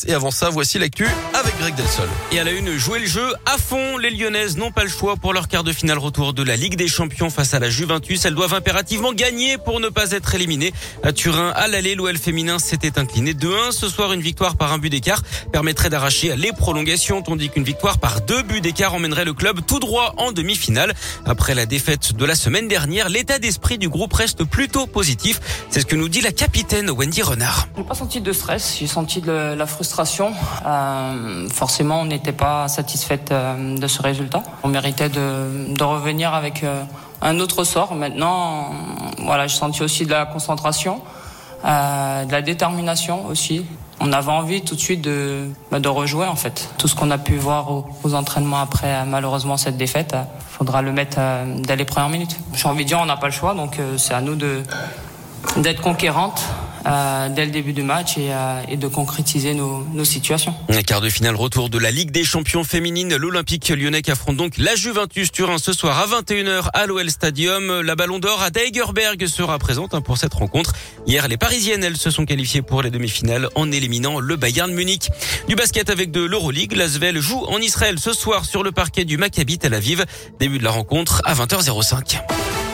Nice. Et avant ça, voici l'actu avec Greg Delsol. Et à la une, jouer le jeu à fond. Les Lyonnaises n'ont pas le choix pour leur quart de finale retour de la Ligue des Champions face à la Juventus. Elles doivent impérativement gagner pour ne pas être éliminées. À Turin, à l'aller, l'OL féminin s'était incliné 2-1. Ce soir, une victoire par un but d'écart permettrait d'arracher les prolongations, tandis qu'une victoire par deux buts d'écart emmènerait le club tout droit en demi-finale. Après la défaite de la semaine dernière, l'état d'esprit du groupe reste plutôt positif. C'est ce que nous dit la capitaine Wendy Renard. J'ai pas senti de stress, j'ai senti de la frustration. Euh, forcément, on n'était pas satisfaite euh, de ce résultat. On méritait de, revenir avec euh, un autre sort. Maintenant, voilà, j'ai senti aussi de la concentration, de la détermination aussi. On avait envie tout de suite de, bah, de rejouer en fait. Tout ce qu'on a pu voir aux, entraînements après malheureusement cette défaite, euh, faudra le mettre dès les premières minutes. J'ai envie de dire on n'a pas le choix, donc c'est à nous de d'être conquérante euh, dès le début du match et, euh, et de concrétiser nos, nos situations. Un quart de finale retour de la Ligue des champions féminines. L'Olympique lyonnais affronte donc la Juventus Turin ce soir à 21h à l'OL Stadium. La Ballon d'Or à Deigerberg sera présente hein, pour cette rencontre. Hier, les Parisiennes, elles se sont qualifiées pour les demi-finales en éliminant le Bayern Munich. Du basket avec de l'Euroleague, l'Asvel joue en Israël ce soir sur le parquet du Maccabi Tel Aviv. Début de la rencontre à 20h05.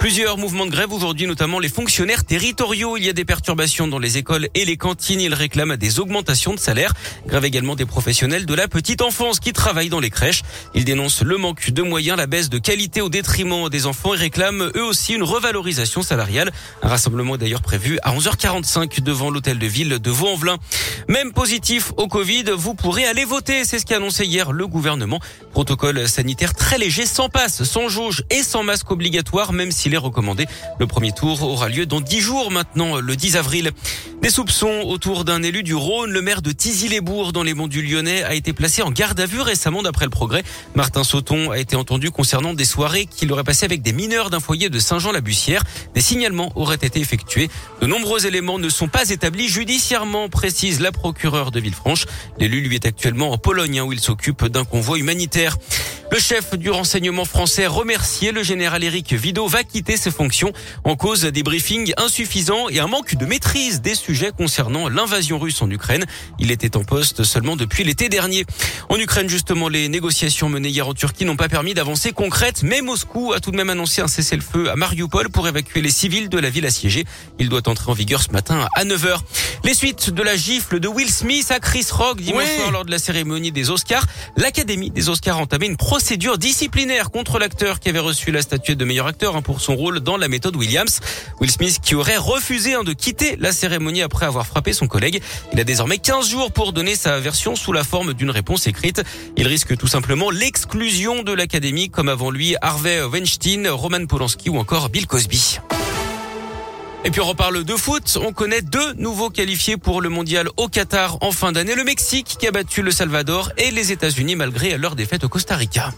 Plusieurs mouvements de grève aujourd'hui, notamment les fonctionnaires territoriaux. Il y a des perturbations dans les écoles et les cantines. Ils réclament des augmentations de salaire. Grève également des professionnels de la petite enfance qui travaillent dans les crèches. Ils dénoncent le manque de moyens, la baisse de qualité au détriment des enfants et réclament eux aussi une revalorisation salariale. Un rassemblement est d'ailleurs prévu à 11h45 devant l'hôtel de ville de Vaux-en-Velin. Même positif au Covid, vous pourrez aller voter. C'est ce qu'a annoncé hier le gouvernement. Protocole sanitaire très léger, sans passe, sans jauge et sans masque obligatoire, même s'il est recommandé. Le premier tour aura lieu dans 10 jours maintenant, le 10 avril. Des soupçons autour d'un élu du Rhône, le maire de Tizy-les-Bourgs dans les monts du Lyonnais a été placé en garde à vue récemment d'après le progrès. Martin Sauton a été entendu concernant des soirées qu'il aurait passées avec des mineurs d'un foyer de Saint-Jean-la-Bussière. Des signalements auraient été effectués. De nombreux éléments ne sont pas établis judiciairement, précise la procureure de Villefranche. L'élu lui est actuellement en Pologne hein, où il s'occupe d'un convoi humanitaire. Le chef du renseignement français remercié, le général Éric Vidot, va ses fonctions en cause des briefings insuffisants et un manque de maîtrise des sujets concernant l'invasion russe en Ukraine. Il était en poste seulement depuis l'été dernier. En Ukraine, justement, les négociations menées hier en Turquie n'ont pas permis d'avancer concrètes, mais Moscou a tout de même annoncé un cessez-le-feu à Mariupol pour évacuer les civils de la ville assiégée. Il doit entrer en vigueur ce matin à 9h. Les suites de la gifle de Will Smith à Chris Rock dimanche Oui. soir lors de la cérémonie des Oscars. L'Académie des Oscars a entamé une procédure disciplinaire contre l'acteur qui avait reçu la statuette de meilleur acteur hein, pour son rôle dans la méthode Williams. Will Smith qui aurait refusé hein, de quitter la cérémonie après avoir frappé son collègue. Il a désormais 15 jours pour donner sa version sous la forme d'une réponse écrite. Il risque tout simplement l'exclusion de l'Académie comme avant lui Harvey Weinstein, Roman Polanski ou encore Bill Cosby. Et puis on reparle de foot. On connaît deux nouveaux qualifiés pour le mondial au Qatar en fin d'année. Le Mexique qui a battu le Salvador et les États-Unis malgré leur défaite au Costa Rica.